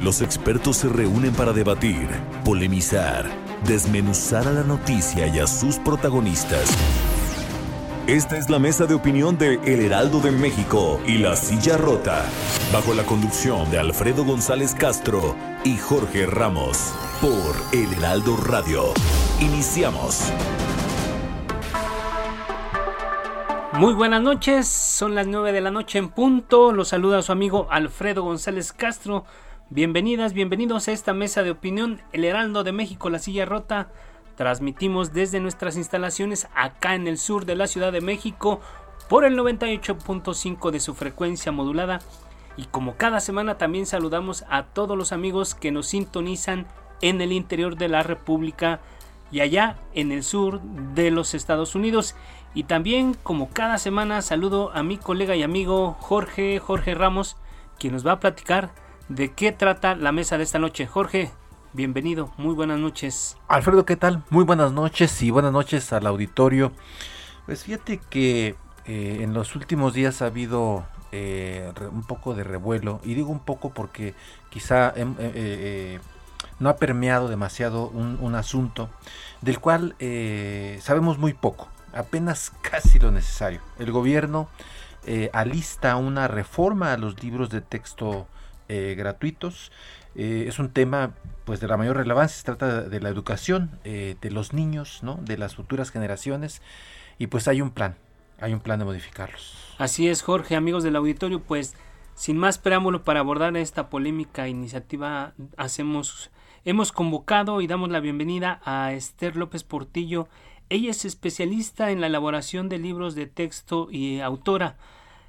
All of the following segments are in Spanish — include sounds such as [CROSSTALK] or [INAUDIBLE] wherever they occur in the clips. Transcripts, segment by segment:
Los expertos se reúnen para debatir, polemizar, desmenuzar a la noticia y a sus protagonistas. Esta es la mesa de opinión de El Heraldo de México y La Silla Rota, bajo la conducción de Alfredo González Castro y Jorge Ramos, por El Heraldo Radio. Iniciamos. Muy buenas noches, son las 9 de la noche en punto. Los saluda su amigo Alfredo González Castro. Bienvenidas, bienvenidos a esta mesa de opinión, El Heraldo de México, La Silla Rota. Transmitimos desde nuestras instalaciones acá en el sur de la Ciudad de México por el 98.5 de su frecuencia modulada. Y como cada semana también saludamos a todos los amigos que nos sintonizan en el interior de la República y allá en el sur de los Estados Unidos. Y también como cada semana saludo a mi colega y amigo Jorge, Jorge Ramos, quien nos va a platicar de qué trata la mesa de esta noche. Jorge, bienvenido, muy buenas noches. Alfredo, ¿qué tal? Muy buenas noches y buenas noches al auditorio. Pues fíjate que eh, en los últimos días ha habido eh, un poco de revuelo, y digo un poco porque quizá em, eh, no ha permeado demasiado un, un asunto del cual sabemos muy poco, apenas [LAUGHS] casi lo necesario. El gobierno alista una reforma a los libros de texto eh, gratuitos. Eh, es un tema pues de la mayor relevancia, se trata de la educación eh, de los niños, ¿no? de las futuras generaciones y pues hay un plan, hay un plan de modificarlos. Así es, Jorge, amigos del auditorio, pues sin más preámbulo para abordar esta polémica iniciativa, hacemos, hemos convocado y damos la bienvenida a Esther López Portillo. Ella es especialista en la elaboración de libros de texto y autora.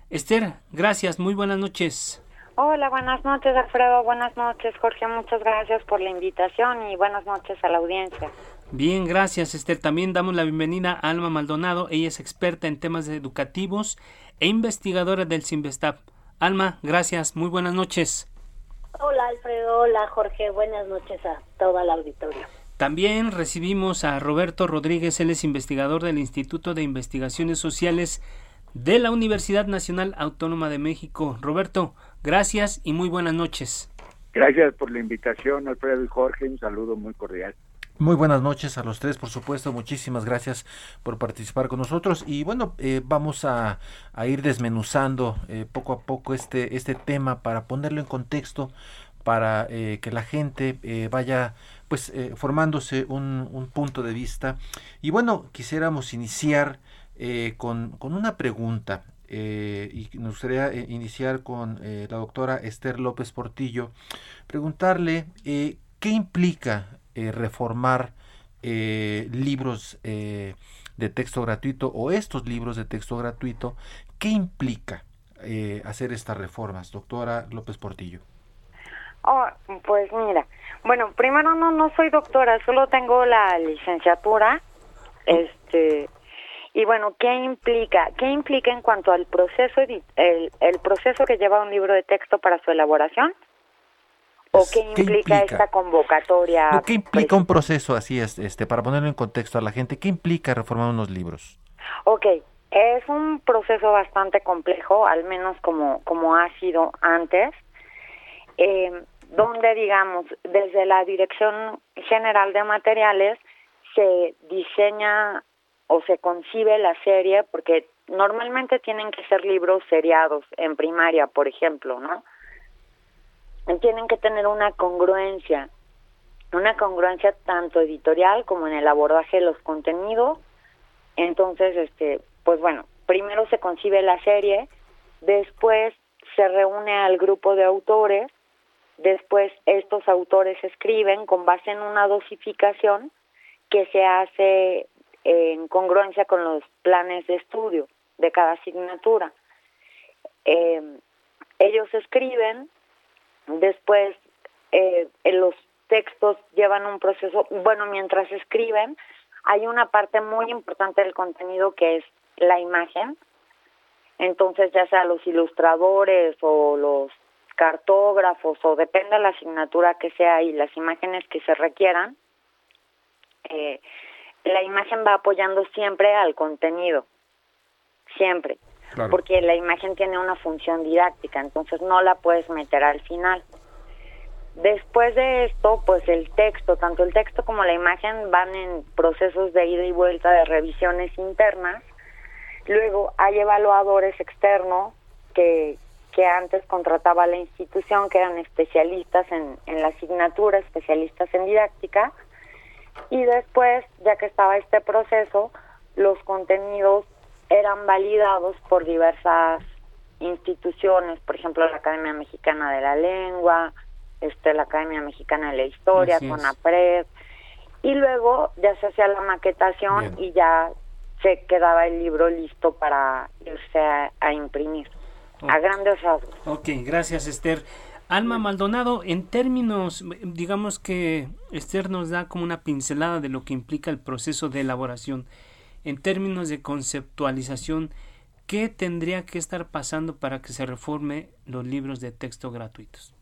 Esther, gracias, muy buenas noches. Hola, buenas noches Alfredo, buenas noches Jorge, muchas gracias por la invitación y buenas noches a la audiencia. Bien, gracias Esther. También damos la bienvenida a Alma Maldonado, ella es experta en temas educativos e investigadora del Sinvestap. Alma, gracias, muy buenas noches. Hola Alfredo, hola Jorge, buenas noches a toda la auditorio. También recibimos a Roberto Rodríguez, él es investigador del Instituto de Investigaciones Sociales de la Universidad Nacional Autónoma de México. Roberto, Gracias y muy buenas noches. Gracias por la invitación, Alfredo y Jorge. Un saludo muy cordial. Muy buenas noches a los tres, por supuesto. Muchísimas gracias por participar con nosotros. Y bueno, eh, vamos a, ir desmenuzando eh, poco a poco este, este tema para ponerlo en contexto, para eh, que la gente vaya pues formándose un, un, punto de vista. Y bueno, quisiéramos iniciar con, con una pregunta. Eh, y nos gustaría eh, iniciar con eh, la doctora Esther López Portillo, preguntarle qué implica reformar libros de texto gratuito o estos libros de texto gratuito, qué implica hacer estas reformas, doctora López Portillo. Oh, pues mira, bueno, primero no no soy doctora, solo tengo la licenciatura, este y bueno, ¿qué implica? ¿Qué implica en cuanto al proceso, el, el proceso que lleva un libro de texto para su elaboración? ¿O qué implica, esta convocatoria? ¿Qué implica un proceso así, es, este, para ponerlo en contexto a la gente? ¿Qué implica reformar unos libros? Ok, es un proceso bastante complejo, al menos como, como ha sido antes, eh, donde, digamos, desde la Dirección General de Materiales se diseña o se concibe la serie, porque normalmente tienen que ser libros seriados en primaria, por ejemplo, ¿no? Tienen que tener una congruencia, una congruencia tanto editorial como en el abordaje de los contenidos. Entonces, este, pues bueno, primero se concibe la serie, después se reúne al grupo de autores, después estos autores escriben con base en una dosificación que se hace en congruencia con los planes de estudio de cada asignatura. Eh, ellos escriben, después eh, los textos llevan un proceso, bueno, mientras escriben, hay una parte muy importante del contenido que es la imagen. Entonces, ya sea los ilustradores o los cartógrafos o depende de la asignatura que sea y las imágenes que se requieran, eh, la imagen va apoyando siempre al contenido, siempre, porque la imagen tiene una función didáctica, entonces no la puedes meter al final. Después de esto, pues el texto, tanto el texto como la imagen van en procesos de ida y vuelta de revisiones internas. Luego hay evaluadores externos que, que antes contrataba la institución, que eran especialistas en, en la asignatura, especialistas en didáctica. Y después, ya que estaba este proceso, los contenidos eran validados por diversas instituciones, por ejemplo la Academia Mexicana de la Lengua, este la Academia Mexicana de la Historia, CONAPRED, y luego ya se hacía la maquetación y ya se quedaba el libro listo para irse a, imprimir, a grandes rasgos. Ok, gracias Esther. Alma Maldonado, en términos, digamos que Esther nos da como una pincelada de lo que implica el proceso de elaboración. En términos de conceptualización, ¿qué tendría que estar pasando para que se reforme los libros de texto gratuitos?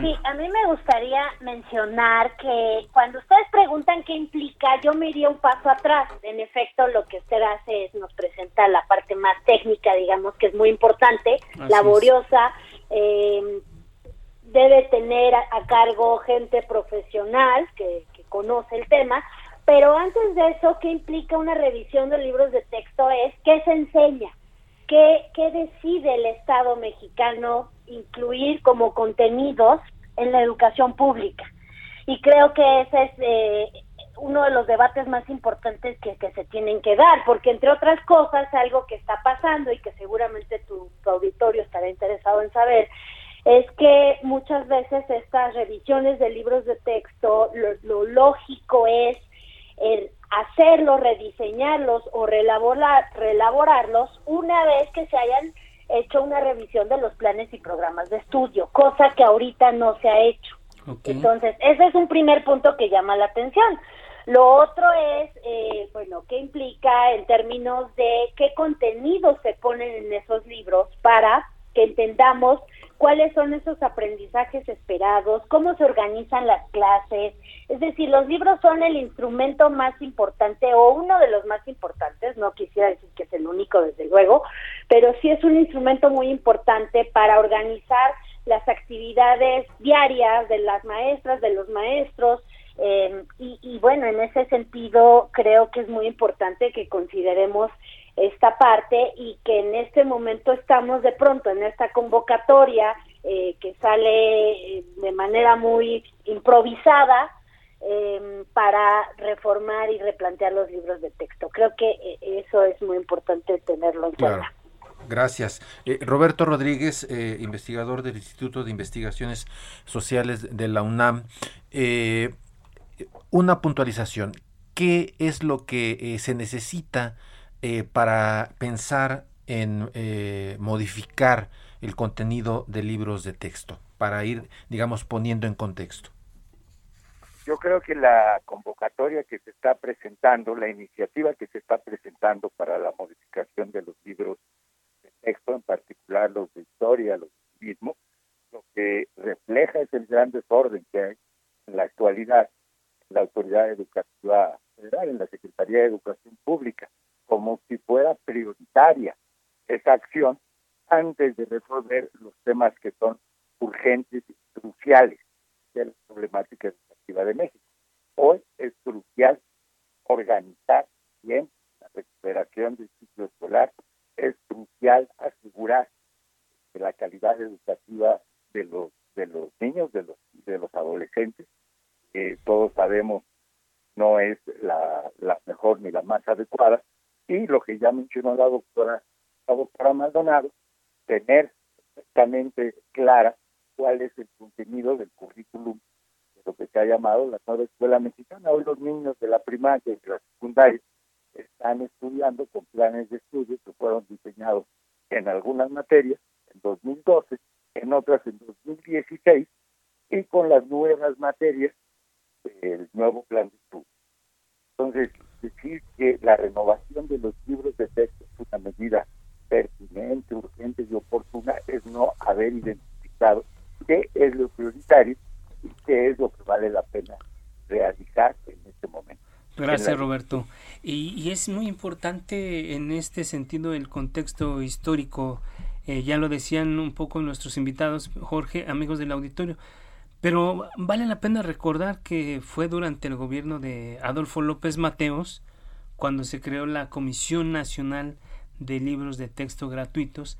Sí, a mí me gustaría mencionar que cuando ustedes preguntan qué implica, yo me iría un paso atrás. En efecto, lo que usted hace es nos presenta la parte más técnica, digamos, que es muy importante, laboriosa. Eh, debe tener a, cargo gente profesional que, que conoce el tema, pero antes de eso, ¿qué implica una revisión de libros de texto? Es qué se enseña, qué, qué decide el Estado mexicano incluir como contenidos en la educación pública. Y creo que ese es eh, uno de los debates más importantes que, que, se tienen que dar, porque entre otras cosas, algo que está pasando y que seguramente tu, auditorio estará interesado en saber, es que muchas veces estas revisiones de libros de texto, lo, lo lógico es el hacerlos, rediseñarlos o relaborar, relaborarlos una vez que se hayan hecho una revisión de los planes y programas de estudio, cosa que ahorita no se ha hecho. Entonces, ese es un primer punto que llama la atención. Lo otro es, eh, bueno, qué implica en términos de qué contenidos se ponen en esos libros para que entendamos cuáles son esos aprendizajes esperados, cómo se organizan las clases. Es decir, los libros son el instrumento más importante o uno de los más importantes, no quisiera decir que es el único desde luego, pero sí es un instrumento muy importante para organizar las actividades diarias de las maestras, de los maestros, eh, y, y bueno, en ese sentido creo que es muy importante que consideremos esta parte y que en este momento estamos de pronto en esta convocatoria eh, que sale eh, de manera muy improvisada em, para reformar y replantear los libros de texto. Creo que eh, eso es muy importante tenerlo en cuenta. Gracias. Roberto Rodríguez, investigador del Instituto de Investigaciones Sociales de la UNAM. una puntualización. ¿Qué es lo que se necesita eh, para pensar en eh, modificar el contenido de libros de texto, para ir, digamos, poniendo en contexto? Yo creo que la convocatoria que se está presentando, la iniciativa que se está presentando para la modificación de los libros de texto, en particular los de historia, los mismos, lo que refleja es el gran desorden que hay en la actualidad en la Autoridad Educativa Federal, en la Secretaría de Educación Pública como si fuera prioritaria esa acción antes de resolver los temas que son urgentes y cruciales de la problemática educativa de México. Hoy es crucial organizar bien la recuperación del ciclo escolar, es crucial asegurar que la calidad educativa de los de los niños, de los de los adolescentes, que todos sabemos no es la, la mejor ni la más adecuada, y lo que ya mencionó la doctora, la doctora Maldonado, tener perfectamente clara cuál es el contenido del currículum de lo que se ha llamado la nueva escuela mexicana. Hoy los niños de la primaria y de la secundaria están estudiando con planes de estudio que fueron diseñados en algunas materias en 2012, en otras en 2016 y con las nuevas materias del nuevo plan de estudio. Entonces, decir que la renovación de los libros de texto es una medida pertinente, urgente y oportuna es no haber identificado qué es lo prioritario y qué es lo que vale la pena realizar en este momento. Gracias, Roberto. Y, es muy importante en este sentido el contexto histórico. Eh, ya lo decían un poco nuestros invitados, Jorge, amigos del auditorio. Pero vale la pena recordar que fue durante el gobierno de Adolfo López Mateos cuando se creó la Comisión Nacional de Libros de Texto Gratuitos,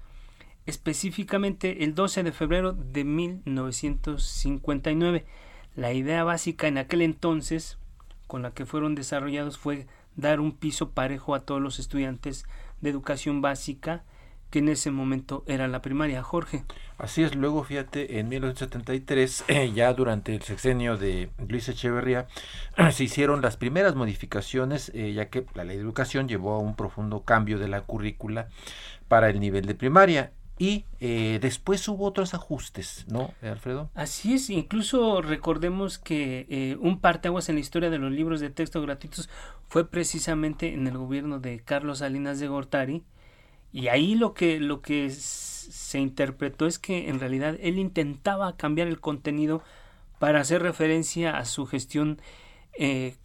específicamente el 12 de febrero de 1959. La idea básica en aquel entonces con la que fueron desarrollados fue dar un piso parejo a todos los estudiantes de educación básica que en ese momento era la primaria, Jorge. Así es, luego fíjate, en 1973, ya durante el sexenio de Luis Echeverría, [CLEARS THROAT] se hicieron las primeras modificaciones, eh, ya que la ley de educación llevó a un profundo cambio de la currícula para el nivel de primaria. Y eh, después hubo otros ajustes, ¿no, Alfredo? Así es, incluso recordemos que eh, un parteaguas en la historia de los libros de texto gratuitos fue precisamente en el gobierno de Carlos Salinas de Gortari, y ahí lo que, lo que se interpretó es que en realidad él intentaba cambiar el contenido para hacer referencia a su gestión eh,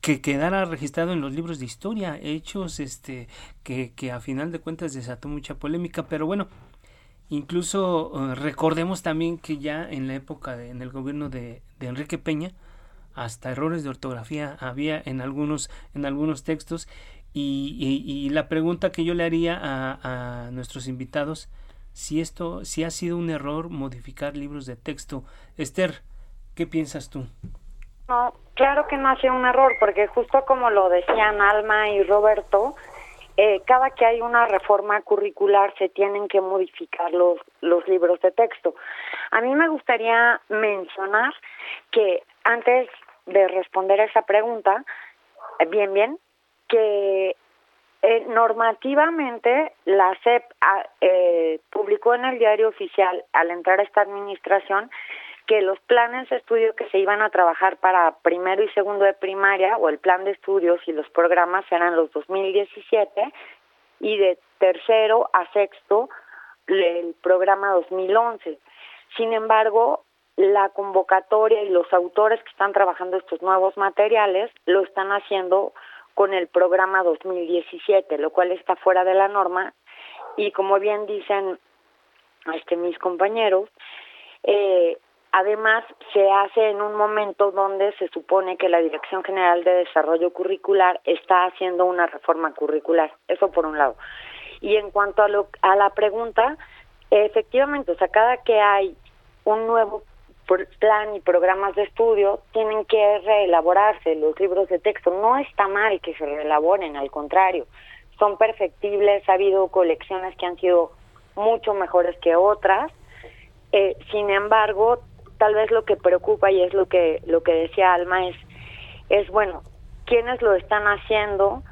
que quedara registrado en los libros de historia, hechos este, que, que a final de cuentas desató mucha polémica, pero bueno, incluso eh, recordemos también que ya en la época, de, en el gobierno de, de Enrique Peña, hasta errores de ortografía había en algunos, en algunos textos y, la pregunta que yo le haría a, nuestros invitados, si esto, si ha sido un error modificar libros de texto. Esther, ¿qué piensas tú? No, claro que no ha sido un error, porque justo como lo decían Alma y Roberto, eh, cada que hay una reforma curricular se tienen que modificar los, los libros de texto. A mí me gustaría mencionar que antes de responder a esa pregunta, bien, bien, que eh, normativamente la SEP ah, eh, publicó en el diario oficial al entrar a esta administración que los planes de estudio que se iban a trabajar para primero y segundo de primaria o el plan de estudios y los programas eran los 2017 y de tercero a sexto el programa 2011. Sin embargo, la convocatoria y los autores que están trabajando estos nuevos materiales lo están haciendo con el programa 2017, lo cual está fuera de la norma y como bien dicen este mis compañeros, eh, además se hace en un momento donde se supone que la Dirección General de Desarrollo Curricular está haciendo una reforma curricular, eso por un lado. Y en cuanto a, lo, a la pregunta, efectivamente, o sea, cada que hay un nuevo plan y programas de estudio tienen que reelaborarse los libros de texto. No está mal que se reelaboren, al contrario, son perfectibles. Ha habido colecciones que han sido mucho mejores que otras. Eh, sin embargo, tal vez lo que preocupa y es lo que lo que decía Alma es es bueno quiénes lo están haciendo,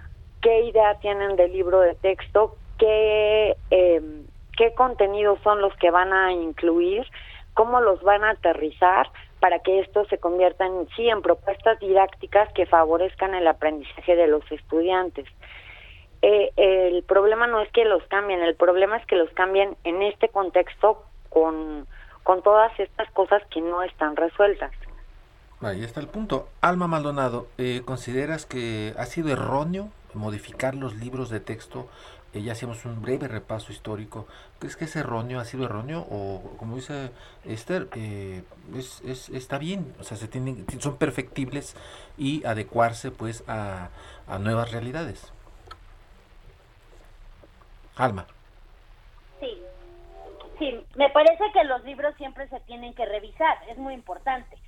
qué idea tienen del libro de texto, qué eh, qué contenidos son los que van a incluir cómo los van a aterrizar para que esto se convierta en sí en propuestas didácticas que favorezcan el aprendizaje de los estudiantes. Eh, el problema no es que los cambien, el problema es que los cambien en este contexto con, con todas estas cosas que no están resueltas. Ahí está el punto. Alma Maldonado, eh, ¿consideras que ha sido erróneo modificar los libros de texto eh, ya hacemos un breve repaso histórico. ¿Crees que es erróneo, ha sido erróneo? O como dice Esther, eh, es, es, está bien, o sea, se tienen, son perfectibles y adecuarse pues a, a nuevas realidades. Alma. Sí, sí, me parece que los libros siempre se tienen que revisar, es muy importante.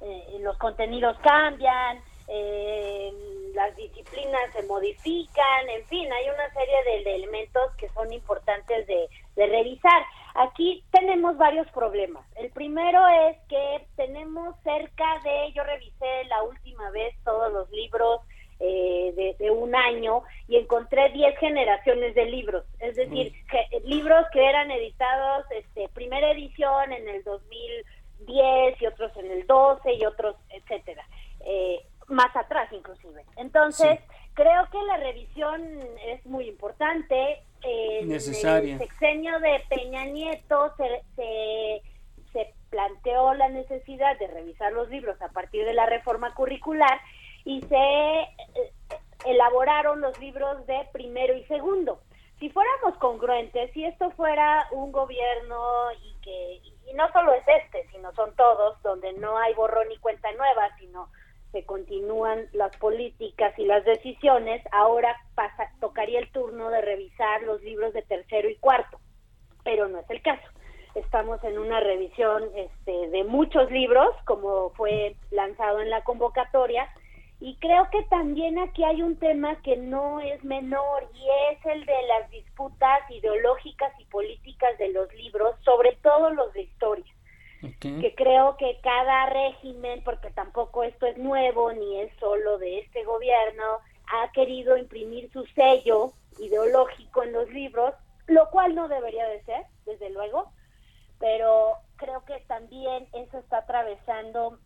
Eh, los contenidos cambian, eh, las disciplinas se modifican, en fin, hay una serie de, elementos que son importantes de, revisar. Aquí tenemos varios problemas. El primero es que tenemos cerca de, yo revisé la última vez todos los libros eh, de, un año y encontré 10 generaciones de libros. Es decir, que fueran editados, este, primera edición en el 2010 y otros en el 12 y otros, etcétera, eh, más atrás inclusive. Entonces, creo que la revisión es muy importante. En Necesaria. el sexenio de Peña Nieto se, se, se planteó la necesidad de revisar los libros a partir de la reforma curricular y se eh, elaboraron los libros de primero y segundo. Si fuéramos congruentes, si esto fuera un gobierno y que y no solo es este, sino son todos, donde no hay borrón ni cuenta nueva, sino se continúan las políticas y las decisiones, ahora pasa, tocaría el turno de revisar los libros de tercero y cuarto, pero no es el caso. Estamos en una revisión este, de muchos libros, como fue lanzado en la convocatoria, y creo que también aquí hay un tema que no es menor y es el de las disputas ideológicas y políticas de los libros, sobre todo los de historia. Que creo que cada régimen, porque tampoco esto es nuevo ni es solo de este gobierno, ha querido imprimir su sello ideológico en los libros, lo cual no debería de ser, desde luego, pero creo que también eso está atravesando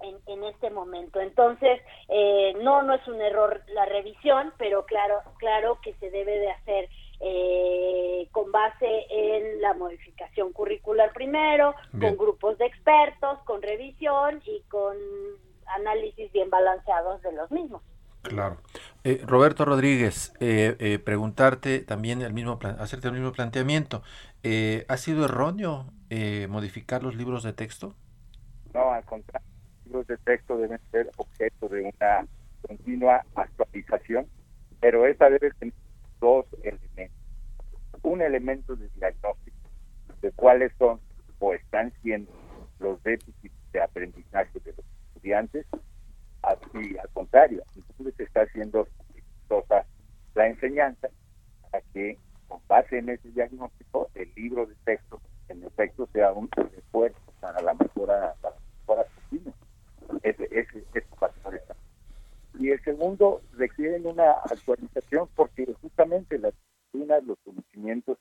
en, en este momento. Entonces, eh, no, no es un error la revisión, pero claro, claro que se debe de hacer eh, con base en la modificación curricular primero, con grupos de expertos, con revisión y con análisis bien balanceados de los mismos. Claro. Eh, Roberto Rodríguez, eh, eh, preguntarte también el mismo, hacerte el mismo planteamiento. ¿Ha sido erróneo modificar los libros de texto? No, al contrario libros de texto deben ser objeto de una continua actualización, pero esta debe tener dos elementos. Un elemento de diagnóstico de cuáles son o están siendo los déficits de aprendizaje de los estudiantes, así al contrario, incluso se está haciendo exitosa la enseñanza para que con base en ese diagnóstico el libro de texto en efecto sea un esfuerzo para la mejora, para la mejora continua ese, ese, Y el segundo, requieren una actualización porque justamente las disciplinas, los conocimientos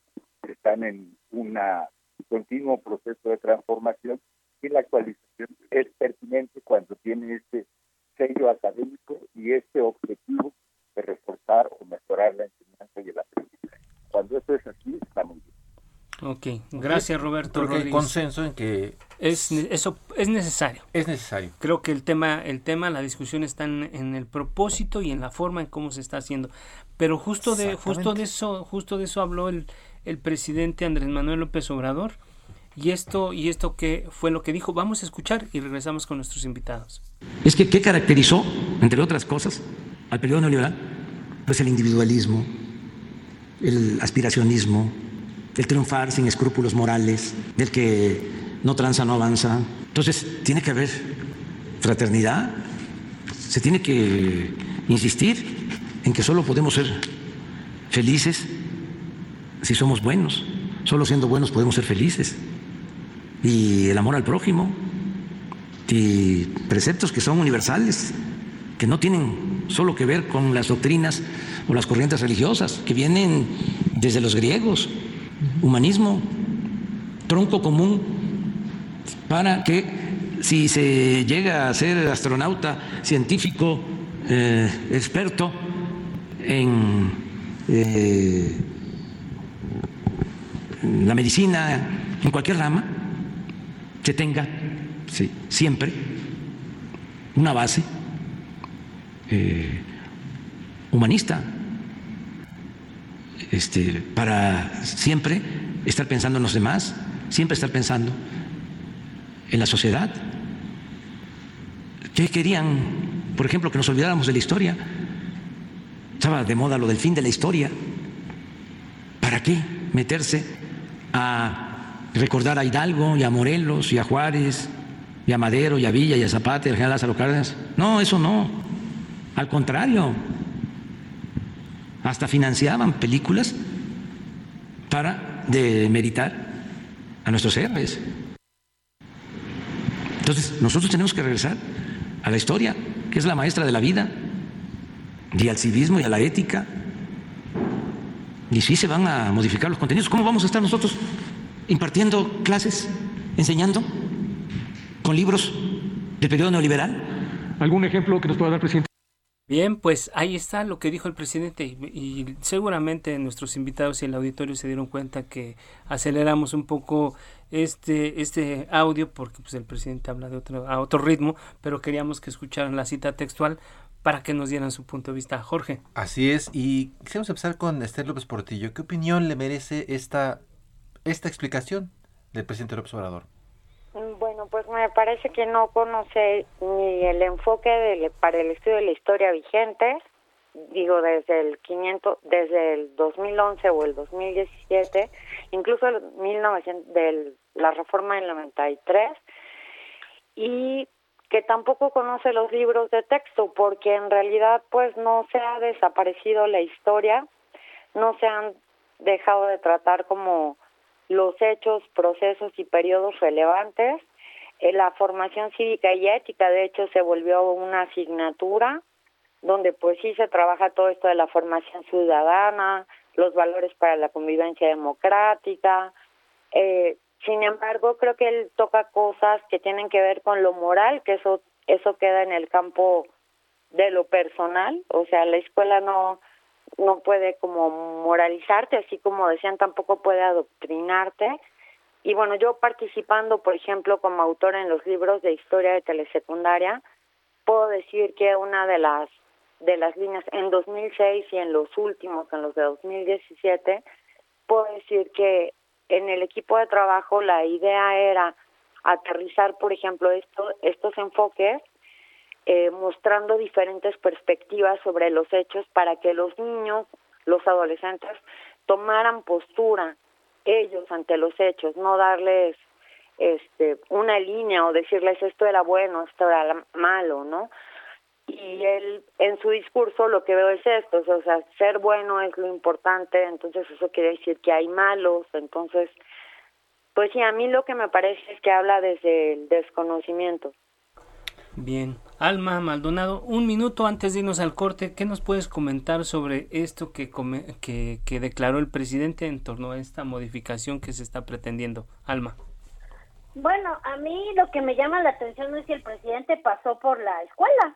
están en un continuo proceso de transformación y la actualización es pertinente cuando tiene este sello académico y este objetivo de reforzar o mejorar la enseñanza y el aprendizaje. Cuando esto es así, está muy bien. Ok, gracias Roberto. Porque hay consenso en que es eso es necesario. Es necesario. Creo que el tema, el tema, la discusión están en propósito y en la forma en cómo se está haciendo. Pero justo de, justo de eso, justo de eso habló el, el presidente Andrés Manuel López Obrador. Y esto, y esto que fue lo que dijo, vamos a escuchar y regresamos con nuestros invitados. Es que ¿qué caracterizó, entre otras cosas, al periodo neoliberal? Pues el individualismo, el aspiracionismo, el triunfar sin escrúpulos morales, del que no tranza, no avanza. Entonces, tiene que haber fraternidad, se tiene que insistir en que solo podemos ser felices si somos buenos, solo siendo buenos podemos ser felices. Y el amor al prójimo, y preceptos que son universales, que no tienen solo que ver con las doctrinas o las corrientes religiosas, que vienen desde los griegos, humanismo, tronco común, para que si se llega a ser astronauta, científico, eh, experto en eh, la medicina, en cualquier rama, se tenga siempre una base eh, humanista este, para siempre estar pensando en los demás, siempre estar pensando en la sociedad. ¿Qué querían? Por ejemplo, que nos olvidáramos de la historia. Estaba de moda lo del fin de la historia. ¿Para qué meterse a recordar a Hidalgo y a Morelos y a Juárez y a Madero y a Villa y a Zapata y a general Lázaro Cárdenas? No, eso no. Al contrario, hasta financiaban películas para demeritar a nuestros héroes. Entonces, nosotros tenemos que regresar a la historia, que es la maestra de la vida, y al civismo y a la ética. Y sí se van a modificar los contenidos. ¿Cómo vamos a estar nosotros impartiendo clases, enseñando con libros del periodo neoliberal? ¿Algún ejemplo que nos pueda dar, presidente? Bien, pues ahí está lo que dijo el presidente y, seguramente nuestros invitados y el auditorio se dieron cuenta que aceleramos un poco este este audio porque pues el presidente habla de otro a otro ritmo, pero queríamos que escucharan la cita textual para que nos dieran su punto de vista. Jorge. Así es, y quisiéramos empezar con Esther López Portillo. ¿Qué opinión le merece esta esta explicación del presidente López Obrador? Bueno, pues me parece que no conoce ni el enfoque de, para el estudio de la historia vigente, digo desde el 500, desde el 2011 o el 2017, incluso el 1900 de la reforma del 93 y que tampoco conoce los libros de texto porque en realidad pues no se ha desaparecido la historia, no se han dejado de tratar como los hechos, procesos y periodos relevantes. Eh, la formación cívica y ética, de hecho, se volvió una asignatura donde pues sí se trabaja todo esto de la formación ciudadana, los valores para la convivencia democrática. Eh, sin embargo, creo que él toca cosas que tienen que ver con lo moral, que eso eso queda en el campo de lo personal, o sea, la escuela no no puede como moralizarte, así como decían, tampoco puede adoctrinarte. Y bueno, yo participando, por ejemplo, como autora en los libros de historia de telesecundaria, puedo decir que una de las de las líneas en 2006 y en los últimos, en los de 2017, puedo decir que en el equipo de trabajo la idea era aterrizar, por ejemplo, esto, estos enfoques eh, mostrando diferentes perspectivas sobre los hechos para que los niños, los adolescentes, tomaran postura ellos ante los hechos, no darles este una línea o decirles esto era bueno, esto era malo, ¿no? Y él en su discurso lo que veo es esto, o sea, ser bueno es lo importante, entonces eso quiere decir que hay malos, entonces pues sí, a mí lo que me parece es que habla desde el desconocimiento. Bien, Alma Maldonado, un minuto antes de irnos al corte, ¿qué nos puedes comentar sobre esto que, que, que declaró el presidente en torno a esta modificación que se está pretendiendo? Alma. Bueno, a mí lo que me llama la atención es si el presidente pasó por la escuela,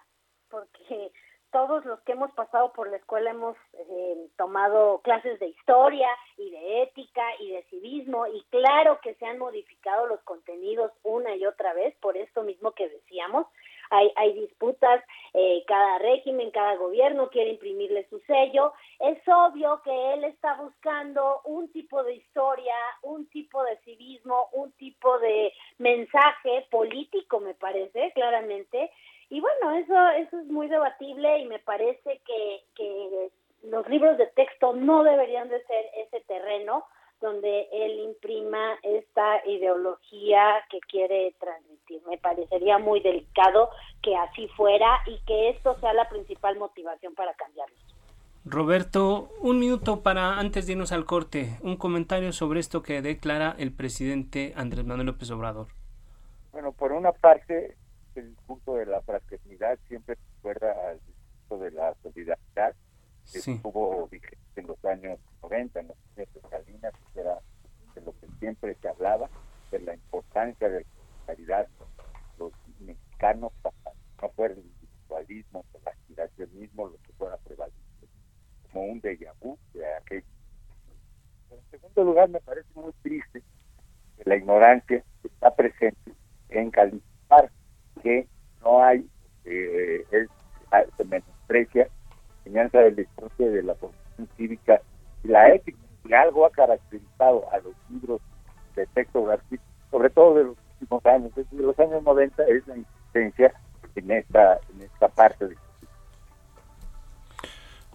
porque todos los que hemos pasado por la escuela hemos eh, tomado clases de historia y de ética y de civismo y claro que se han modificado los contenidos una y otra vez por esto mismo que decíamos. Hay, hay disputas, eh, cada régimen, cada gobierno quiere imprimirle su sello. Es obvio que él está buscando un tipo de historia, un tipo de civismo, un tipo de mensaje político, me parece, claramente, y bueno, eso, eso es muy debatible y me parece que, que los libros de texto no deberían de ser ese terreno donde él imprima esta ideología que quiere transmitir. Me parecería muy delicado que así fuera y que esto sea la principal motivación para cambiarlo. Roberto, un minuto para antes de irnos al corte, un comentario sobre esto que declara el presidente Andrés Manuel López Obrador. Bueno, por una parte, el punto de la fraternidad siempre recuerda al discurso de la solidaridad que estuvo vigente en los años 90, en los años de Salinas, que era de lo que siempre se hablaba, de la importancia de la solidaridad los mexicanos para no fuera el individualismo, el aspiracionismo, lo que fuera prevalente, como un déjà vu de aquello. En segundo lugar, me parece muy triste que la ignorancia está presente en calificar que no hay, eh, es, ah, se menosprecia enseñanza de la historia de la formación cívica y la ética. Y algo ha caracterizado a los libros de texto gratuito, sobre todo de los últimos años, desde los años 90, es la insistencia en esta, en esta parte de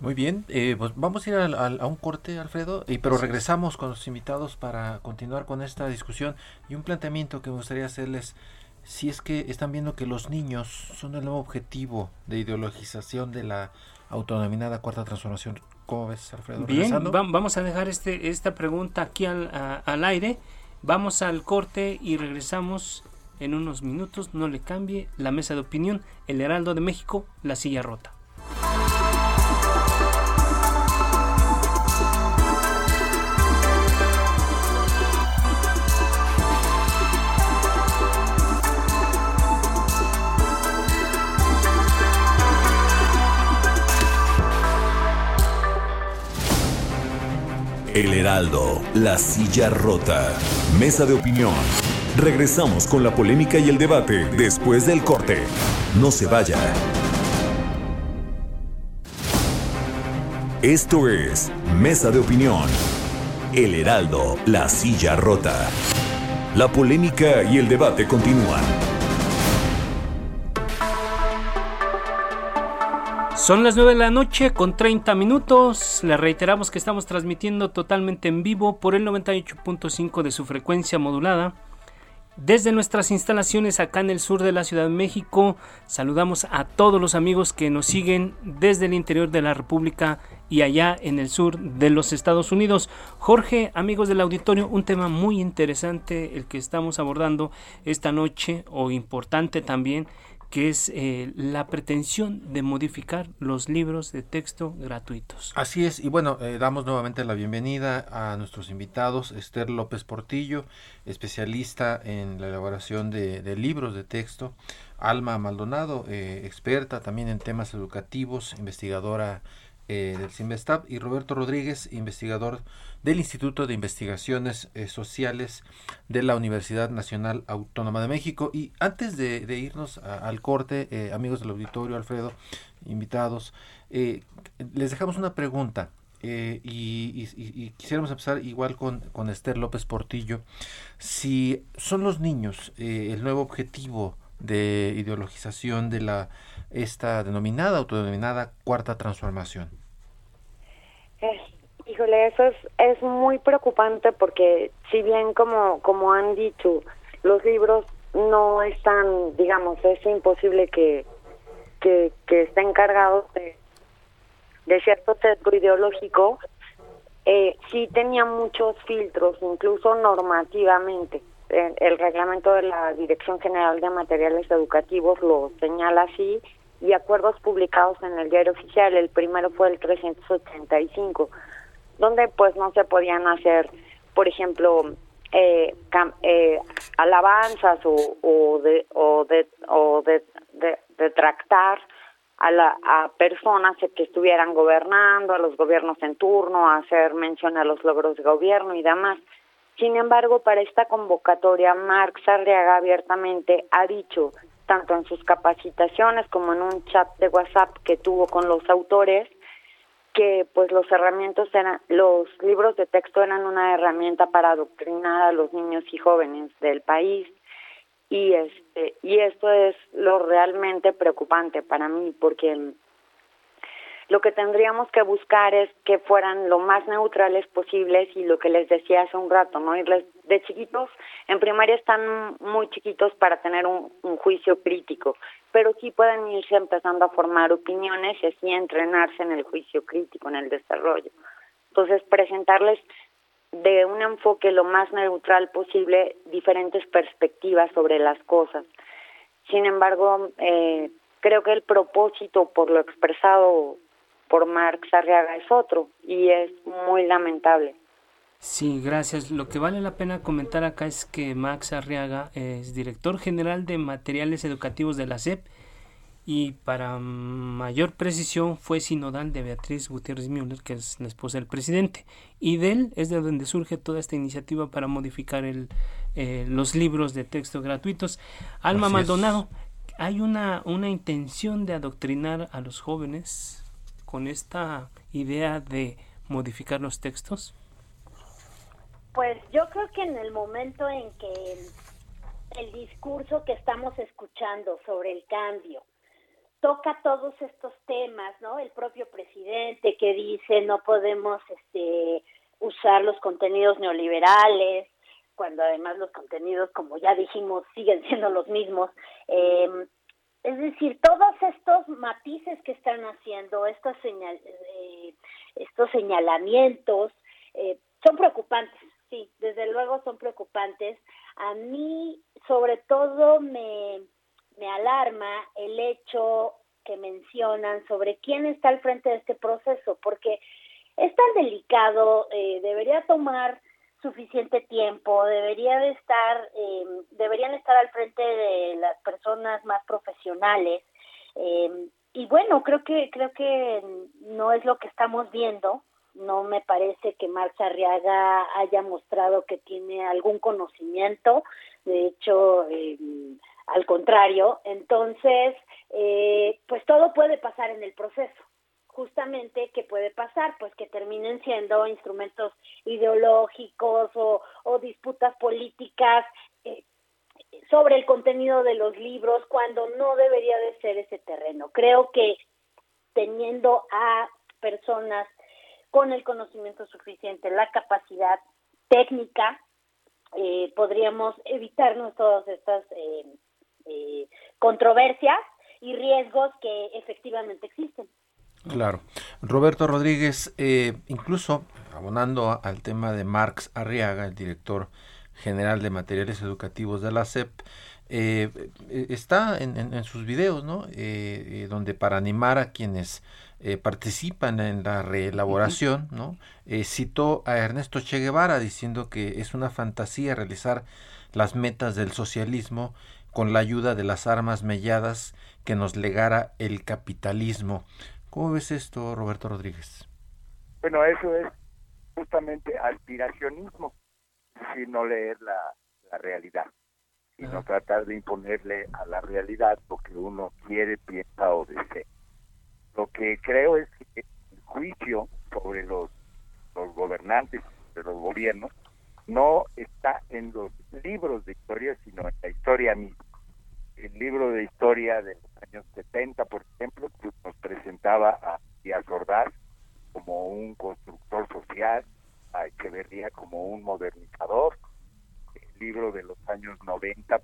muy bien, eh, pues vamos a ir a, un corte, Alfredo, y, pero regresamos con los invitados para continuar con esta discusión y un planteamiento que me gustaría hacerles si es que están viendo que los niños son el nuevo objetivo de ideologización de la autodenominada cuarta transformación. ¿Cómo ves, Alfredo? Bien, vamos a dejar este, esta pregunta aquí al, al aire. Vamos al corte y regresamos en unos minutos. No le cambie la mesa de opinión. El Heraldo de México, la silla rota. El Heraldo, la silla rota. Mesa de opinión. Regresamos con la polémica y el debate después del corte. No se vaya. Esto es Mesa de opinión. El Heraldo, la silla rota. La polémica y el debate continúan. Son las 9 de la noche con 30 minutos. Le reiteramos que estamos transmitiendo totalmente en vivo por el 98.5 de su frecuencia modulada. Desde nuestras instalaciones acá en el sur de la Ciudad de México, saludamos a todos los amigos que nos siguen desde el interior de la República y allá en el sur de los Estados Unidos. Jorge, amigos del auditorio, un tema muy interesante el que estamos abordando esta noche o importante también que es eh, la pretensión de modificar los libros de texto gratuitos. Así es, y bueno, eh, damos nuevamente la bienvenida a nuestros invitados, Esther López Portillo, especialista en la elaboración de, libros de texto, Alma Maldonado, eh, experta también en temas educativos, investigadora del CIMBESTAB, y Roberto Rodríguez, investigador del Instituto de Investigaciones eh, Sociales de la Universidad Nacional Autónoma de México. Y antes de, irnos al corte, eh, amigos del auditorio, Alfredo, invitados, eh, les dejamos una pregunta. y, quisiéramos empezar igual con, con Esther López Portillo. Si son los niños el nuevo objetivo de ideologización de la esta denominada, autodenominada cuarta transformación. Eso es, muy preocupante porque si bien como, como han dicho, los libros no están, digamos, es imposible que, que, estén cargados de, cierto sesgo ideológico, eh, sí tenía muchos filtros, incluso normativamente. El, reglamento de la Dirección General de Materiales Educativos lo señala así y acuerdos publicados en el diario oficial. El primero fue el 385 donde pues no se podían hacer, por ejemplo, eh, eh, alabanzas o, o, de o de o de, de, tractar a, la, a personas que estuvieran gobernando, a los gobiernos en turno, a hacer mención a los logros de gobierno y demás. Sin embargo, para esta convocatoria, Marx Arriaga abiertamente ha dicho, tanto en sus capacitaciones como en un chat de WhatsApp que tuvo con los autores, que pues los herramientas eran los libros de texto eran una herramienta para adoctrinar a los niños y jóvenes del país y este y esto es lo realmente preocupante para mí porque lo que tendríamos que buscar es que fueran lo más neutrales posibles y lo que les decía hace un rato, ¿no? Irles de chiquitos, en primaria están muy chiquitos para tener un, juicio crítico, pero sí pueden irse empezando a formar opiniones y así entrenarse en el juicio crítico, en el desarrollo. Entonces, presentarles de un enfoque lo más neutral posible diferentes perspectivas sobre las cosas. Sin embargo, eh, creo que el propósito por lo expresado por Marx Arriaga es otro y es muy lamentable. Sí, gracias. Lo que vale la pena comentar acá es que Max Arriaga es director general de materiales educativos de la SEP y para mayor precisión fue sinodal de Beatriz Gutiérrez Müller, que es la esposa del presidente. Y de él es de donde surge toda esta iniciativa para modificar el, eh, los libros de texto gratuitos. Alma Maldonado, ¿hay una, una intención de adoctrinar a los jóvenes con esta idea de modificar los textos? Pues yo creo que en el momento en que el, discurso que estamos escuchando sobre el cambio toca todos estos temas, ¿no? El propio presidente que dice no podemos este usar los contenidos neoliberales, cuando además los contenidos, como ya dijimos, [LAUGHS] siguen siendo los mismos. Eh, es decir, todos estos matices que están haciendo, estos, señal, eh, estos señalamientos, eh, son preocupantes, sí, desde luego son preocupantes. A mí, sobre todo, me, me alarma el hecho que mencionan sobre quién está al frente de este proceso, porque es tan delicado, eh, debería tomar suficiente tiempo, debería de estar, eh, deberían estar al frente de las personas más profesionales. Eh, y bueno, creo que creo que no es lo que estamos viendo, no me parece que Marx Arriaga haya mostrado que tiene algún conocimiento, de hecho, em, al contrario, entonces, eh, pues todo puede pasar en el proceso justamente qué puede pasar, pues que terminen siendo instrumentos ideológicos o, disputas políticas eh, sobre el contenido de los libros cuando no debería de ser ese terreno. Creo que teniendo a personas con el conocimiento suficiente, la capacidad técnica, eh, podríamos evitarnos todas estas eh, controversias y riesgos que efectivamente existen. Claro. Roberto Rodríguez, eh, incluso abonando al tema de Marx Arriaga, el director general de materiales educativos de la SEP, eh, eh, está en, sus videos, ¿no? donde para animar a quienes participan en la reelaboración, ¿no? citó a Ernesto Che Guevara diciendo que es una fantasía realizar las metas del socialismo con la ayuda de las armas melladas que nos legara el capitalismo. ¿Cómo ves esto, Roberto Rodríguez? Bueno, eso es justamente aspiracionismo, si no leer la, realidad, sino tratar de imponerle a la realidad lo que uno quiere, piensa o desea. Lo que creo es que el juicio sobre los, los gobernantes, de los gobiernos, no está en los libros de historia, sino en la historia misma el libro de historia de los años 70, por ejemplo, nos presentaba a Díaz Ordaz como un constructor social, a Echeverría como un modernizador. El libro de los años 90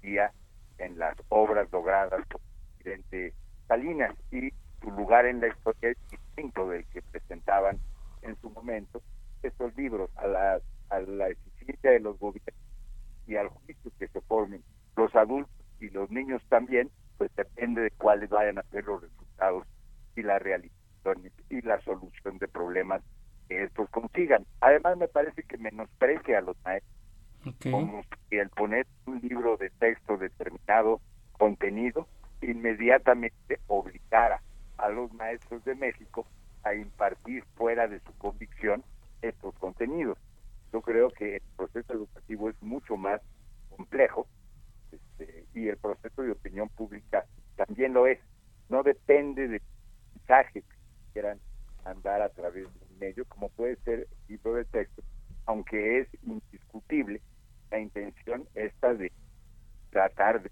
día en las obras logradas por el presidente Salinas y su lugar en la historia es distinto del que presentaban en su momento estos libros a la, a la eficiencia de los gobiernos y al juicio que se formen los adultos y los niños también, pues depende de cuáles vayan a ser los resultados y la realización y la solución de problemas que estos consigan. Además me parece que menosprecia a los maestros, como si el poner un libro de texto determinado contenido inmediatamente obligara a los maestros de México a impartir fuera de su convicción estos contenidos. Yo creo que el proceso educativo es mucho más complejo este, y el proceso de opinión pública también lo es. No depende de mensajes que quieran andar a través de un medio, como puede ser el libro de texto, aunque es indiscutible la intención esta de tratar de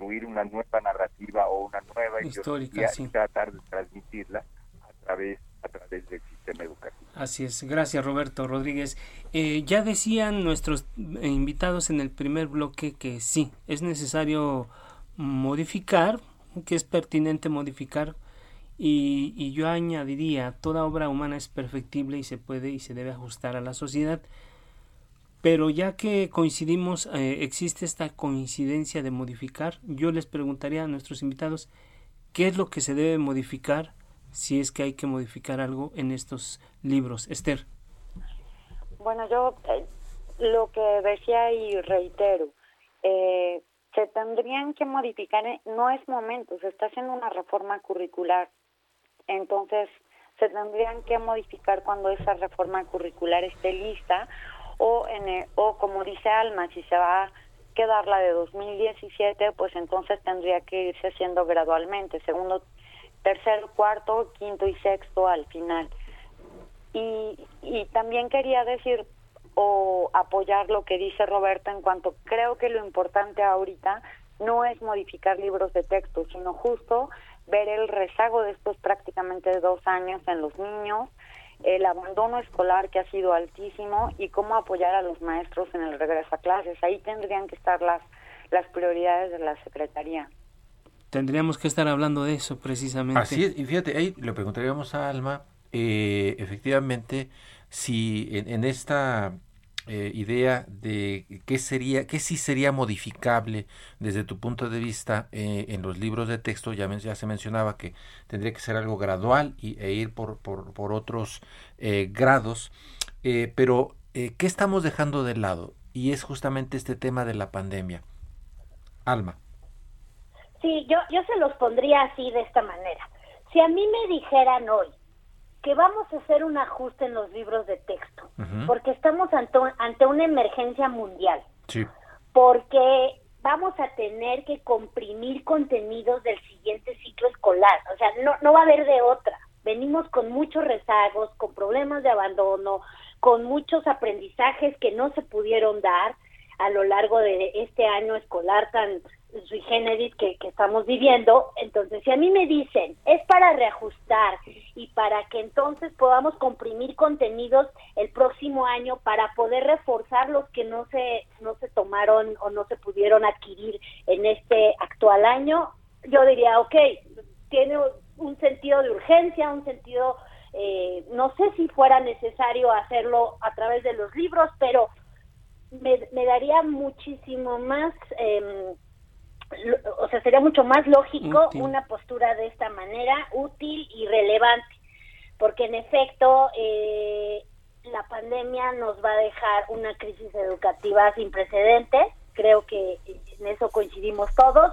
construir una nueva narrativa o una nueva Histórica, y tratar de transmitirla a través a través del sistema educativo. Así es, gracias Roberto Rodríguez. Eh, ya decían nuestros invitados en el primer bloque que sí, es necesario modificar, que es pertinente modificar, y, y, yo añadiría, toda obra humana es perfectible y se puede y se debe ajustar a la sociedad, pero ya que coincidimos, eh, existe esta coincidencia de modificar, yo les preguntaría a nuestros invitados, ¿qué es lo que se debe modificar si es que hay que modificar algo en estos libros. Esther. Bueno, yo eh, lo que decía y reitero, eh, se tendrían que modificar, eh, no es momento, se está haciendo una reforma curricular, entonces se tendrían que modificar cuando esa reforma curricular esté lista o, en o como dice Alma, si se va a quedar la de 2017, pues entonces tendría que irse haciendo gradualmente. Segundo tercero, cuarto, quinto y sexto al final. Y, y también quería decir o apoyar lo que dice Roberto en cuanto creo que lo importante ahorita no es modificar libros de texto, sino justo ver el rezago de estos prácticamente dos años en los niños, el abandono escolar que ha sido altísimo y cómo apoyar a los maestros en el regreso a clases. Ahí tendrían que estar las, las prioridades de la Secretaría. Tendríamos que estar hablando de eso precisamente. Así es, y fíjate, ahí le preguntaríamos a Alma, eh, efectivamente, si en, esta eh, idea de qué sería, qué sí sería modificable desde tu punto de vista eh, en los libros de texto, ya, se mencionaba que tendría que ser algo gradual y, e ir por, por, otros grados, pero ¿qué estamos dejando de lado? Y es justamente este tema de la pandemia. Alma. Sí, yo, yo se los pondría así de esta manera. Si a mí me dijeran hoy que vamos a hacer un ajuste en los libros de texto, porque estamos ante, ante una emergencia mundial. Sí. Porque vamos a tener que comprimir contenidos del siguiente ciclo escolar, o sea, no, no va a haber de otra. Venimos con muchos rezagos, con problemas de abandono, con muchos aprendizajes que no se pudieron dar a lo largo de este año escolar tan sui generis que, estamos viviendo. Entonces, si a mí me dicen, es para reajustar y para que entonces podamos comprimir contenidos el próximo año para poder reforzar los que no se, no se tomaron o no se pudieron adquirir en este actual año, yo diría, ok, tiene un sentido de urgencia, un sentido, eh, no sé si fuera necesario hacerlo a través de los libros, pero me, me daría muchísimo más... Eh, o sea, sería mucho más lógico una postura de esta manera, útil y relevante, porque en efecto eh, la pandemia nos va a dejar una crisis educativa sin precedentes, creo que en eso coincidimos todos,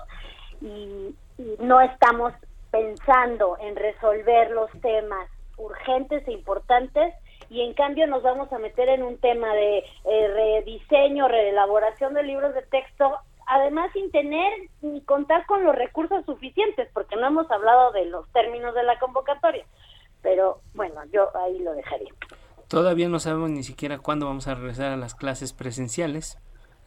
y, no estamos pensando en resolver los temas urgentes e importantes y en cambio nos vamos a meter en un tema de eh, rediseño, reelaboración de libros de texto además sin tener ni contar con los recursos suficientes, porque no hemos hablado de los términos de la convocatoria. Pero bueno, yo ahí lo dejaría. Todavía no sabemos ni siquiera cuándo vamos a regresar a las clases presenciales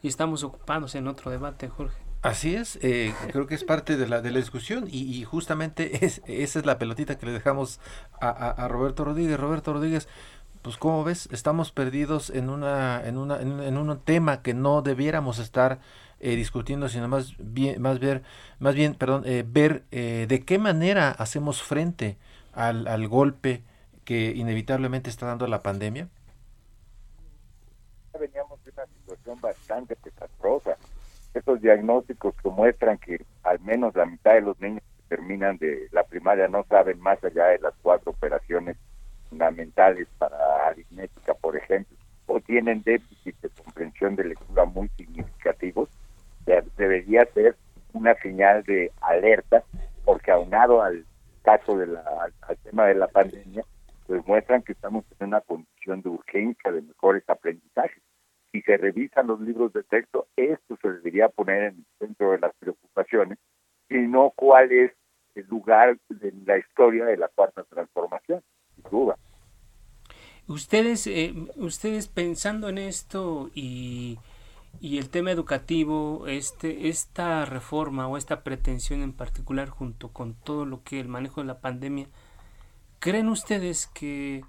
y estamos ocupados en otro debate, Jorge. Así es, eh, creo que es parte de la, de la discusión y, justamente [LAUGHS] es, esa es la pelotita que le dejamos a, a, Roberto Rodríguez. Roberto Rodríguez, pues como ves, estamos perdidos en, una, en, una, en un tema que no debiéramos estar eh, discutiendo, sino más bien, más ver, más bien, perdón, eh, ver eh, de qué manera hacemos frente al, al golpe que inevitablemente está dando la pandemia. Veníamos de una situación bastante desastrosa. Estos diagnósticos que muestran que al menos la mitad de los niños que terminan de la primaria no saben más allá de las cuatro operaciones fundamentales para aritmética, por ejemplo, o tienen déficit de comprensión de lectura muy significativos, debería ser una señal de alerta, porque aunado al caso de la, al, tema de la pandemia, pues muestran que estamos en una condición de urgencia de mejores aprendizajes. Si se revisan los libros de texto, esto se debería poner en el centro de las preocupaciones, y no cuál es el lugar de la historia de la cuarta transformación, sin duda. Ustedes, eh, ustedes pensando en esto y y el tema educativo, este, esta reforma o esta pretensión en particular junto con todo lo que el manejo de la pandemia, ¿creen ustedes que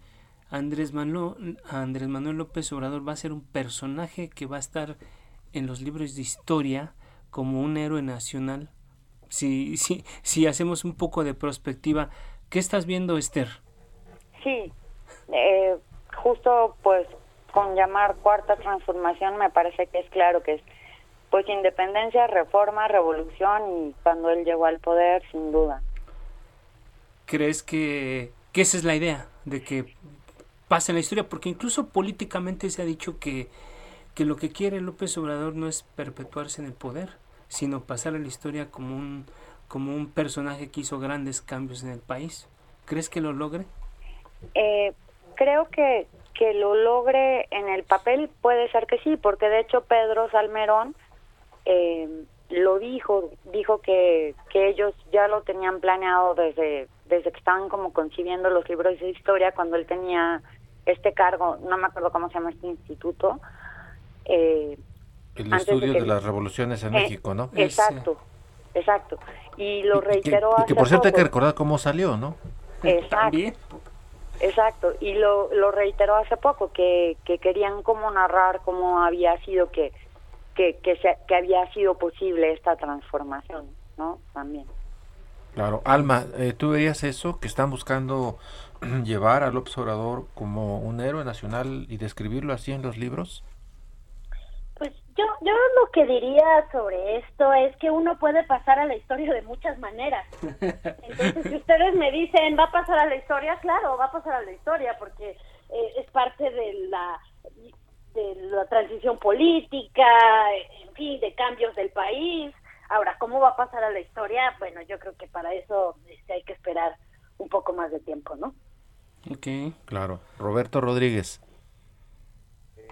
Andrés Manuel, Andrés Manuel López Obrador va a ser un personaje que va a estar en los libros de historia como un héroe nacional? Si, si, si hacemos un poco de perspectiva, ¿qué estás viendo, Esther? Sí, eh, justo pues con llamar cuarta transformación me parece que es claro que es pues independencia, reforma, revolución y cuando él llegó al poder, sin duda. ¿Crees que, que esa es la idea, de que pase en la historia? Porque incluso políticamente se ha dicho que, que lo que quiere López Obrador no es perpetuarse en el poder, sino pasar a la historia como un, como un personaje que hizo grandes cambios en el país. ¿Crees que lo logre? Eh, creo que, que lo logre en el papel puede ser que sí, porque de hecho Pedro Salmerón eh, lo dijo, dijo que, que ellos ya lo tenían planeado desde, desde que estaban como concibiendo los libros de historia cuando él tenía este cargo, no me acuerdo cómo se llama este instituto. Eh, el estudio de, las revoluciones en eh, México, ¿no? Exacto, exacto. Y lo reiteró y que, por cierto hay que recordar cómo salió, ¿no? Exacto. Exacto, y lo, lo reiteró hace poco, que, que querían como narrar cómo había sido que, que, que, se, que había sido posible esta transformación, ¿no? También. Claro, Alma, eh, ¿tú veías eso, que están buscando [CLEARS THROAT] llevar al observador como un héroe nacional y describirlo así en los libros? Yo, yo lo que diría sobre esto es que uno puede pasar a la historia de muchas maneras. Entonces, si ustedes me dicen, va a pasar a la historia, claro, va a pasar a la historia, porque eh, es parte de la, de la transición política, en fin, de cambios del país. Ahora, ¿cómo va a pasar a la historia? Bueno, yo creo que para eso este, hay que esperar un poco más de tiempo, ¿no? Ok. Claro. Roberto Rodríguez.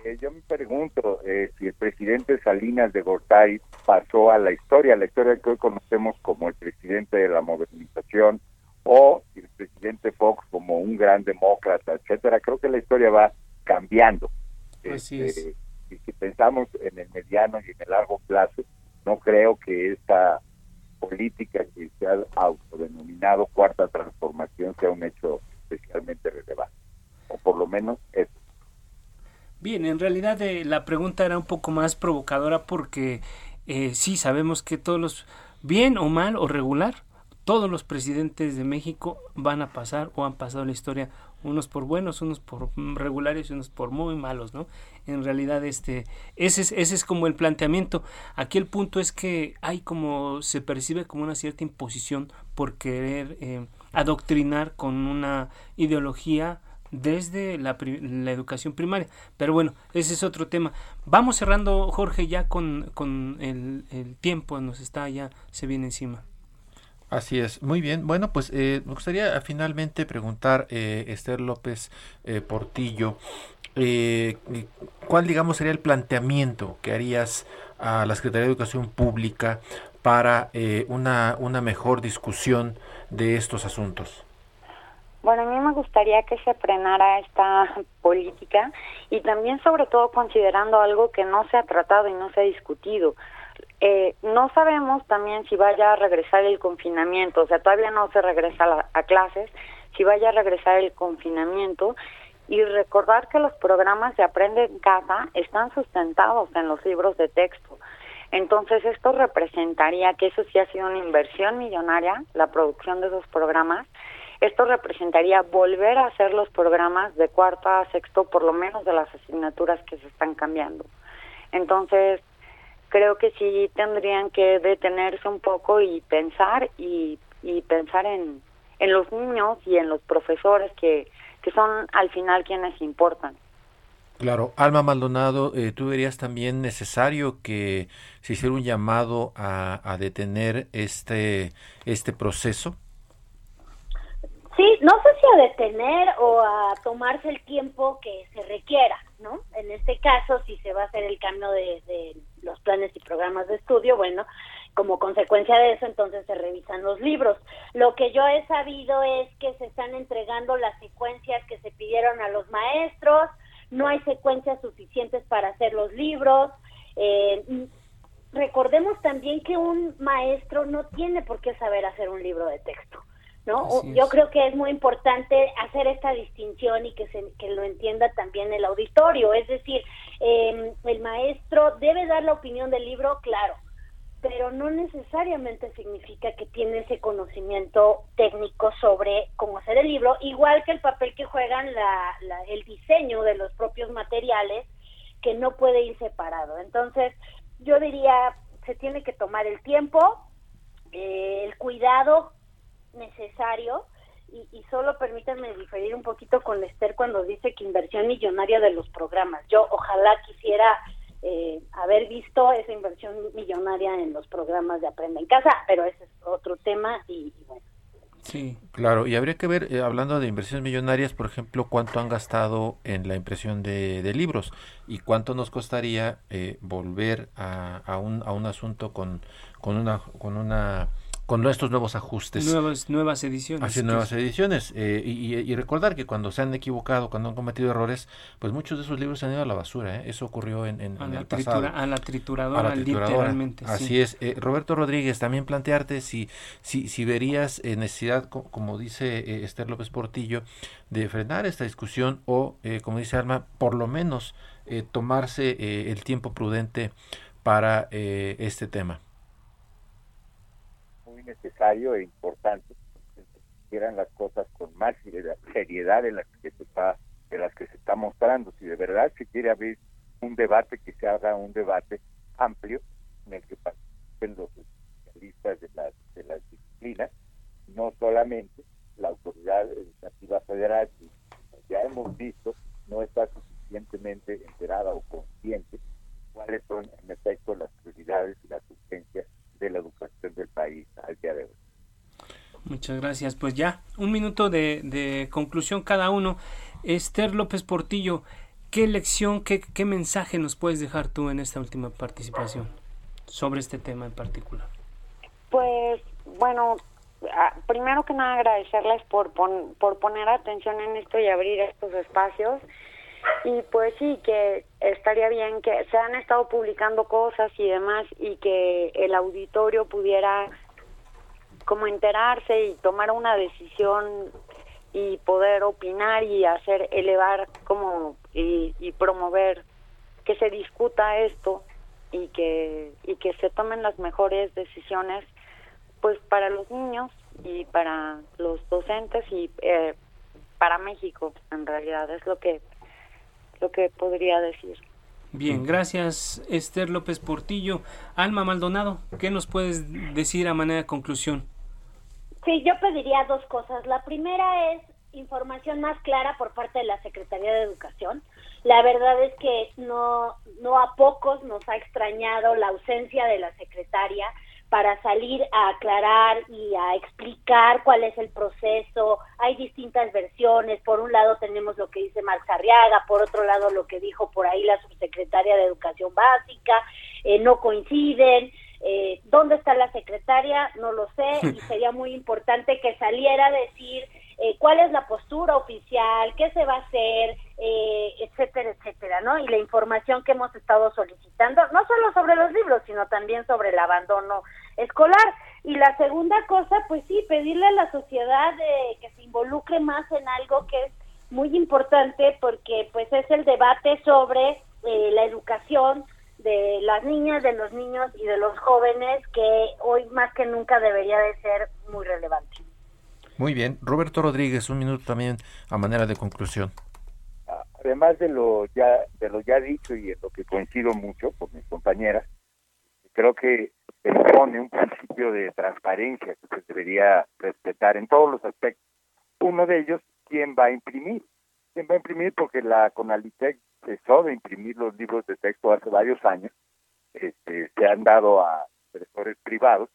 Eh, yo me pregunto eh, si el presidente Salinas de Gortari pasó a la historia, la historia que hoy conocemos como el presidente de la modernización, o si el presidente Fox como un gran demócrata, etcétera. Creo que la historia va cambiando. Así es. Este, y si pensamos en el mediano y en el largo plazo, no creo que esta política que se ha autodenominado cuarta transformación sea un hecho especialmente relevante, o por lo menos eso. Bien, en realidad eh, la pregunta era un poco más provocadora porque eh, sí sabemos que todos los, bien o mal o regular, todos los presidentes de México van a pasar o han pasado la historia, unos por buenos, unos por regulares y unos por muy malos, ¿no? En realidad este ese es, ese es como el planteamiento. Aquí el punto es que hay como se percibe como una cierta imposición por querer eh, adoctrinar con una ideología desde la, la, educación primaria. Pero bueno, ese es otro tema. Vamos cerrando, Jorge, ya con, con el, tiempo, nos está ya, se viene encima. Así es, muy bien. Bueno, pues eh, me gustaría finalmente preguntar, eh, Esther López eh, Portillo, eh, ¿cuál, digamos, sería el planteamiento que harías a la Secretaría de Educación Pública para una, una mejor discusión de estos asuntos? Bueno, a mí me gustaría que se frenara esta política y también sobre todo considerando algo que no se ha tratado y no se ha discutido. Eh, no sabemos también si vaya a regresar el confinamiento, o sea, todavía no se regresa a, clases, si vaya a regresar el confinamiento y recordar que los programas de Aprende en Casa están sustentados en los libros de texto. Entonces esto representaría que eso sí ha sido una inversión millonaria, la producción de esos programas, esto representaría volver a hacer los programas de cuarto a sexto, por lo menos de las asignaturas que se están cambiando. Entonces, creo que sí tendrían que detenerse un poco y pensar y, y pensar en, en los niños y en los profesores que, que son al final quienes importan. Claro, Alma Maldonado, eh, ¿tú verías también necesario que se hiciera un llamado a, a detener este, este proceso? Sí, no sé si a detener o a tomarse el tiempo que se requiera, ¿no? En este caso, si se va a hacer el cambio de, los planes y programas de estudio, bueno, como consecuencia de eso, entonces se revisan los libros. Lo que yo he sabido es que se están entregando las secuencias que se pidieron a los maestros, no hay secuencias suficientes para hacer los libros. Eh, recordemos también que un maestro no tiene por qué saber hacer un libro de texto ¿no? Yo creo que es muy importante hacer esta distinción y que, se, que lo entienda también el auditorio, es decir, eh, el maestro debe dar la opinión del libro, claro, pero no necesariamente significa que tiene ese conocimiento técnico sobre cómo hacer el libro, igual que el papel que juegan la, el diseño de los propios materiales, que no puede ir separado. Entonces, yo diría, se tiene que tomar el tiempo, eh, el cuidado necesario y, y, solo permítanme diferir un poquito con Esther cuando dice que inversión millonaria de los programas. Yo ojalá quisiera eh, haber visto esa inversión millonaria en los programas de Aprenda en Casa, pero ese es otro tema y, bueno. Sí, claro, y habría que ver, eh, hablando de inversiones millonarias, por ejemplo, cuánto han gastado en la impresión de, de libros y cuánto nos costaría eh, volver a, a, un, a un asunto con, con una, con una con estos nuevos ajustes. Nuevas, nuevas ediciones. Así, nuevas ediciones. Eh, y, recordar que cuando se han equivocado, cuando han cometido errores, pues muchos de esos libros se han ido a la basura. ¿eh? Eso ocurrió en, en, el pasado. A la trituradora, literalmente. Así es. Eh, Roberto Rodríguez, también plantearte si, si, si verías necesidad, como dice Esther López Portillo, de frenar esta discusión o, como dice Alma, por lo menos tomarse el tiempo prudente para este tema necesario e importante que se hicieran las cosas con más seriedad de las que se está de las que se está mostrando. Si de verdad se quiere abrir un debate que se haga un debate amplio en el que participen los especialistas de las de las disciplinas no solamente la autoridad educativa federal ya hemos visto no está suficientemente enterada o consciente cuáles son en efecto las prioridades y las urgencias de la educación del país al día de hoy. Muchas gracias. Pues ya, un minuto de, de conclusión cada uno. Esther López Portillo, ¿qué lección, qué, qué mensaje nos puedes dejar tú en esta última participación sobre este tema en particular? Pues, bueno, primero que nada agradecerles por, por poner atención en esto y abrir estos espacios. Y pues sí, que estaría bien que se han estado publicando cosas y demás y que el auditorio pudiera como enterarse y tomar una decisión y poder opinar y hacer elevar como y, y promover que se discuta esto y que y que se tomen las mejores decisiones pues para los niños y para los docentes y eh, para México en realidad es lo que lo que podría decir Bien, gracias Esther López Portillo. Alma Maldonado, ¿qué nos puedes decir a manera de conclusión? Sí, yo pediría dos cosas. La primera es información más clara por parte de la Secretaría de Educación. La verdad es que no, no a pocos nos ha extrañado la ausencia de la secretaria para salir a aclarar y a explicar cuál es el proceso. Hay distintas versiones. Por un lado tenemos lo que dice Marx Arriaga, por otro lado lo que dijo por ahí la subsecretaria de Educación Básica. Eh, no coinciden. Eh, ¿Dónde está la secretaria? No lo sé [LAUGHS] y sería muy importante que saliera a decir eh, cuál es la postura oficial, qué se va a hacer, eh, etcétera, etcétera, ¿no? Y la información que hemos estado solicitando, no solo sobre los libros, sino también sobre el abandono escolar. Y la segunda cosa, pues sí, pedirle a la sociedad eh, que se involucre más en algo que es muy importante porque pues es el debate sobre la educación de las niñas, de los niños y de los jóvenes que hoy más que nunca debería de ser muy relevante. Muy bien. Roberto Rodríguez, un minuto también a manera de conclusión. Además de lo ya de lo ya dicho y en lo que coincido mucho con mis compañeras, creo que se pone un principio de transparencia que se debería respetar en todos los aspectos. Uno de ellos, ¿quién va a imprimir? ¿Quién va a imprimir? Porque la Conalitec cesó de imprimir los libros de texto hace varios años, este, se han dado a impresores privados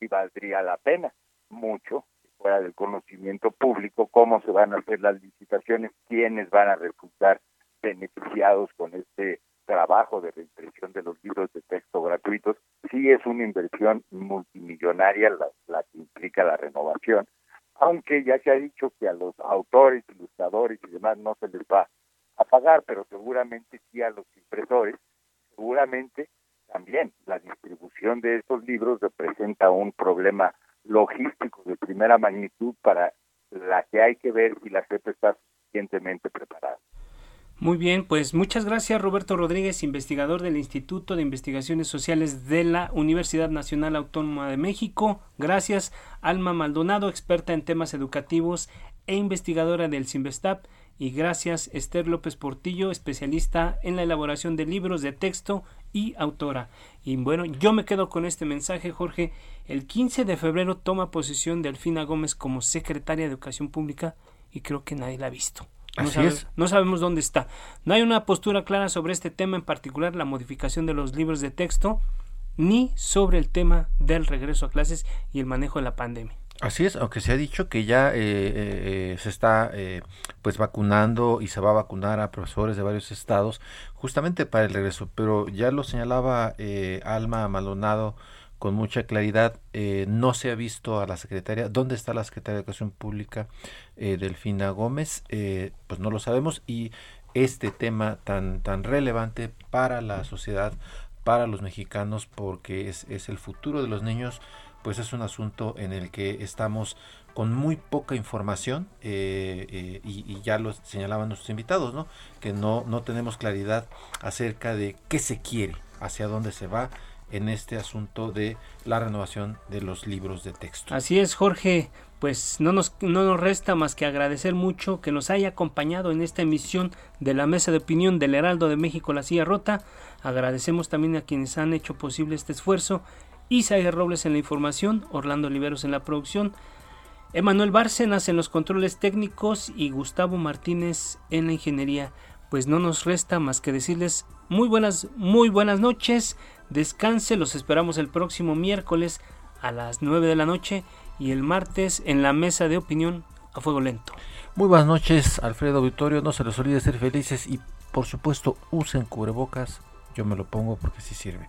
y valdría la pena mucho fuera del conocimiento público, cómo se van a hacer las licitaciones, quiénes van a resultar beneficiados con este trabajo de reimpresión de los libros de texto gratuitos. Sí es una inversión multimillonaria la, que implica la renovación, aunque ya se ha dicho que a los autores, ilustradores y demás no se les va a pagar, pero seguramente sí a los impresores, seguramente también la distribución de estos libros representa un problema logísticos de primera magnitud para la que hay que ver si la CEP está suficientemente preparada. Muy bien, pues muchas gracias Roberto Rodríguez, investigador del Instituto de Investigaciones Sociales de la Universidad Nacional Autónoma de México. Gracias Alma Maldonado, experta en temas educativos e investigadora del CIMBESTAP. Y gracias Esther López Portillo, especialista en la elaboración de libros de texto y autora. Y bueno, yo me quedo con este mensaje, Jorge. El 15 de febrero toma posesión Delfina Gómez como secretaria de Educación Pública y creo que nadie la ha visto. No, no sabemos dónde está. No hay una postura clara sobre este tema, en particular la modificación de los libros de texto, ni sobre el tema del regreso a clases y el manejo de la pandemia. Así es, aunque se ha dicho que ya eh, eh, eh, se está pues vacunando y se va a vacunar a profesores de varios estados justamente para el regreso, pero ya lo señalaba Alma Maldonado con mucha claridad, no se ha visto a la secretaria, ¿dónde está la secretaria de Educación Pública Delfina Gómez? pues no lo sabemos y este tema tan, tan relevante para la sociedad, para los mexicanos, porque es, es el futuro de los niños, pues es un asunto en el que estamos con muy poca información eh, eh, y, ya lo señalaban nuestros invitados, ¿no? Que no, no tenemos claridad acerca de qué se quiere, hacia dónde se va en este asunto de la renovación de los libros de texto. Así es, Jorge. Pues no nos, no nos resta más que agradecer mucho que nos haya acompañado en esta emisión de la mesa de opinión del Heraldo de México La Silla Rota. Agradecemos también a quienes han hecho posible este esfuerzo Isaías Robles en la información, Orlando Oliveros en la producción, Emanuel Bárcenas en los controles técnicos y Gustavo Martínez en la ingeniería. Pues no nos resta más que decirles muy buenas, muy buenas noches, descanse, los esperamos el próximo miércoles a las 9 de la noche y el martes en la mesa de opinión a fuego lento. Muy buenas noches, Alfredo Victorio. No se les olvide ser felices y, por supuesto, usen cubrebocas. Yo me lo pongo porque sí sirve.